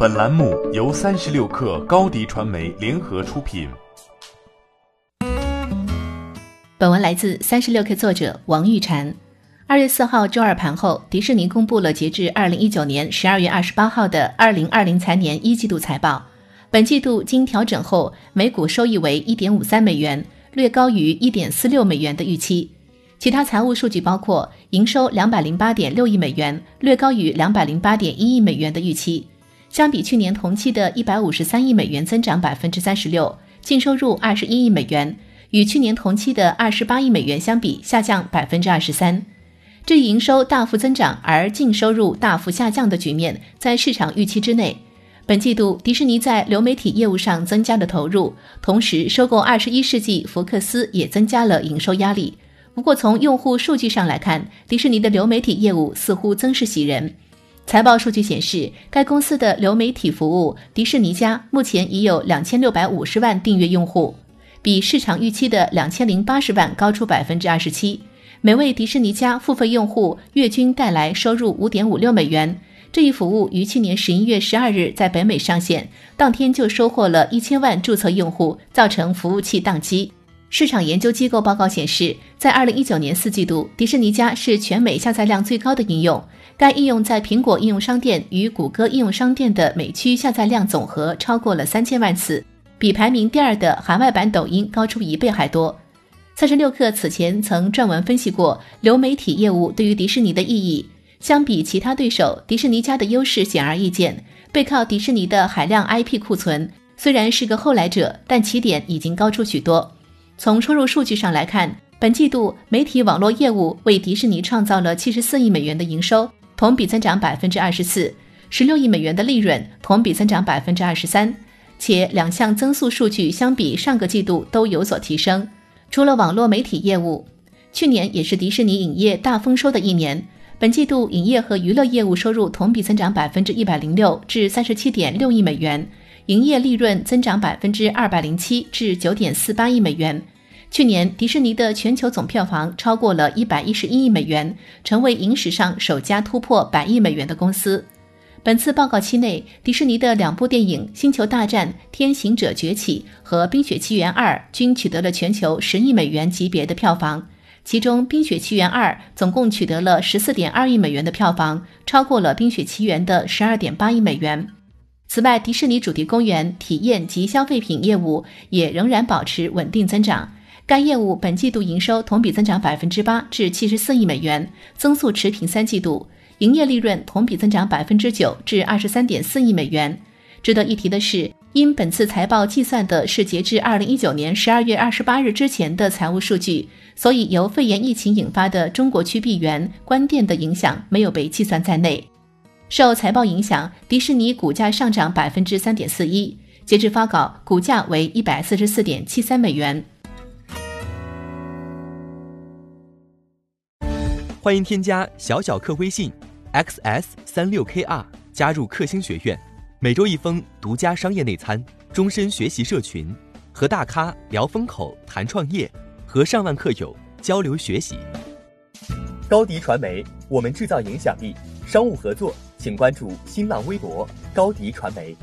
本栏目由三十六氪高低传媒联合出品。本文来自三十六氪作者王玉婵。二月四号周二盘后，迪士尼公布了截至二零一九年十二月二十八号的二零二零财年一季度财报。本季度经调整后，每股收益为一点五三美元，略高于一点四六美元的预期。其他财务数据包括营收两百零八点六亿美元，略高于两百零八点一亿美元的预期。相比去年同期的一百五十三亿美元，增长百分之三十六；净收入二十一亿美元，与去年同期的二十八亿美元相比，下降百分之二十三。这一营收大幅增长而净收入大幅下降的局面，在市场预期之内。本季度，迪士尼在流媒体业务上增加了投入，同时收购二十一世纪福克斯也增加了营收压力。不过，从用户数据上来看，迪士尼的流媒体业务似乎增势喜人。财报数据显示，该公司的流媒体服务迪士尼家目前已有两千六百五十万订阅用户，比市场预期的两千零八十万高出百分之二十七。每位迪士尼家付费用户月均带来收入五点五六美元。这一服务于去年十一月十二日在北美上线，当天就收获了一千万注册用户，造成服务器宕机。市场研究机构报告显示，在二零一九年四季度，迪士尼家是全美下载量最高的应用。该应用在苹果应用商店与谷歌应用商店的美区下载量总和超过了三千万次，比排名第二的海外版抖音高出一倍还多。三十六氪此前曾撰文分析过流媒体业务对于迪士尼的意义。相比其他对手，迪士尼家的优势显而易见。背靠迪士尼的海量 IP 库存，虽然是个后来者，但起点已经高出许多。从收入数据上来看，本季度媒体网络业务为迪士尼创造了七十四亿美元的营收，同比增长百分之二十四；十六亿美元的利润，同比增长百分之二十三。且两项增速数据相比上个季度都有所提升。除了网络媒体业务，去年也是迪士尼影业大丰收的一年。本季度影业和娱乐业务收入同比增长百分之一百零六，至三十七点六亿美元。营业利润增长百分之二百零七至九点四八亿美元。去年，迪士尼的全球总票房超过了一百一十一亿美元，成为影史上首家突破百亿美元的公司。本次报告期内，迪士尼的两部电影《星球大战：天行者崛起》和《冰雪奇缘二》均取得了全球十亿美元级别的票房，其中《冰雪奇缘二》总共取得了十四点二亿美元的票房，超过了《冰雪奇缘》的十二点八亿美元。此外，迪士尼主题公园体验及消费品业务也仍然保持稳定增长。该业务本季度营收同比增长百分之八，至七十四亿美元，增速持平三季度。营业利润同比增长百分之九，至二十三点四亿美元。值得一提的是，因本次财报计算的是截至二零一九年十二月二十八日之前的财务数据，所以由肺炎疫情引发的中国区闭园关店的影响没有被计算在内。受财报影响，迪士尼股价上涨百分之三点四一，截至发稿，股价为一百四十四点七三美元。欢迎添加小小客微信，xs 三六 kr，加入克星学院，每周一封独家商业内参，终身学习社群，和大咖聊风口、谈创业，和上万客友交流学习。高迪传媒，我们制造影响力。商务合作。请关注新浪微博高迪传媒。